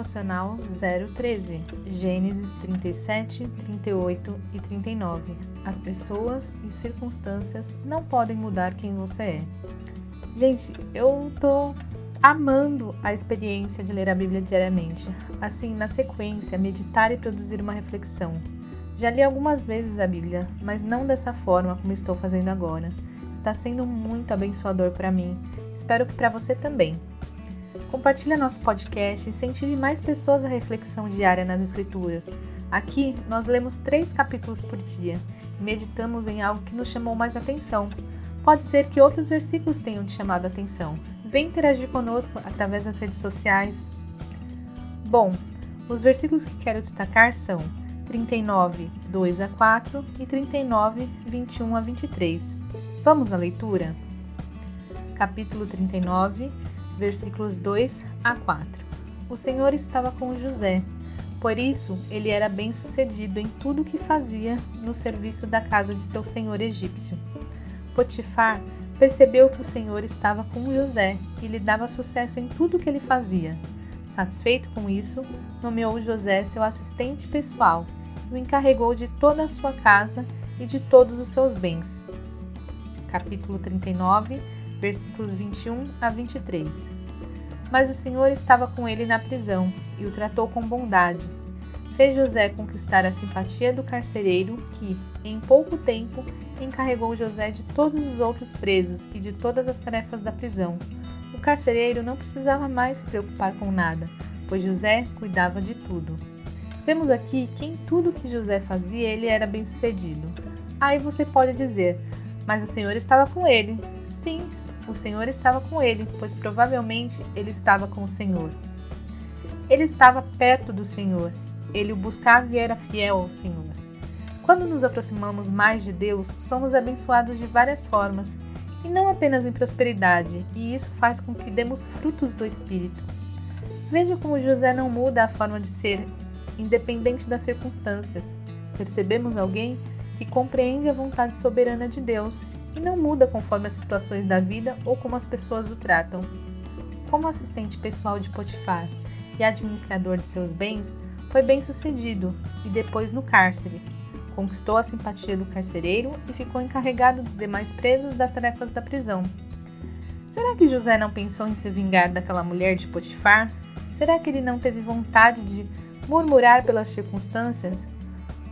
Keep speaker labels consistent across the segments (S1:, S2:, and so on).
S1: Devocional 013, Gênesis 37, 38 e 39. As pessoas e circunstâncias não podem mudar quem você é. Gente, eu tô amando a experiência de ler a Bíblia diariamente. Assim, na sequência, meditar e produzir uma reflexão. Já li algumas vezes a Bíblia, mas não dessa forma como estou fazendo agora. Está sendo muito abençoador para mim. Espero que para você também. Compartilhe nosso podcast e incentive mais pessoas à reflexão diária nas Escrituras. Aqui nós lemos três capítulos por dia e meditamos em algo que nos chamou mais atenção. Pode ser que outros versículos tenham te chamado a atenção. Vem interagir conosco através das redes sociais. Bom, os versículos que quero destacar são 39, 2 a 4 e 39, 21 a 23. Vamos à leitura? Capítulo 39, versículos 2 a 4. O Senhor estava com José, por isso ele era bem-sucedido em tudo o que fazia no serviço da casa de seu senhor egípcio. Potifar percebeu que o Senhor estava com José e lhe dava sucesso em tudo o que ele fazia. Satisfeito com isso, nomeou José seu assistente pessoal o encarregou de toda a sua casa e de todos os seus bens. Capítulo 39, versículos 21 a 23. Mas o Senhor estava com ele na prisão e o tratou com bondade. Fez José conquistar a simpatia do carcereiro, que, em pouco tempo, encarregou José de todos os outros presos e de todas as tarefas da prisão. O carcereiro não precisava mais se preocupar com nada, pois José cuidava de tudo. Vemos aqui que em tudo que José fazia ele era bem sucedido. Aí você pode dizer, mas o Senhor estava com ele. Sim, o Senhor estava com ele, pois provavelmente ele estava com o Senhor. Ele estava perto do Senhor, ele o buscava e era fiel ao Senhor. Quando nos aproximamos mais de Deus, somos abençoados de várias formas, e não apenas em prosperidade, e isso faz com que demos frutos do Espírito. Veja como José não muda a forma de ser independente das circunstâncias. Percebemos alguém que compreende a vontade soberana de Deus e não muda conforme as situações da vida ou como as pessoas o tratam. Como assistente pessoal de Potifar e administrador de seus bens, foi bem sucedido e depois no cárcere. Conquistou a simpatia do carcereiro e ficou encarregado dos demais presos das tarefas da prisão. Será que José não pensou em se vingar daquela mulher de Potifar? Será que ele não teve vontade de murmurar pelas circunstâncias?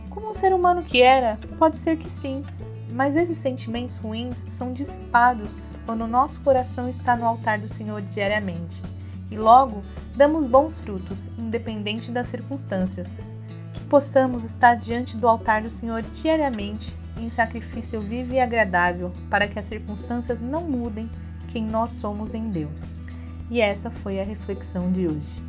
S1: Como um ser humano que era, pode ser que sim, mas esses sentimentos ruins são dissipados quando o nosso coração está no altar do Senhor diariamente. E logo damos bons frutos, independente das circunstâncias. Que possamos estar diante do altar do Senhor diariamente em sacrifício vivo e agradável, para que as circunstâncias não mudem quem nós somos em Deus. E essa foi a reflexão de hoje.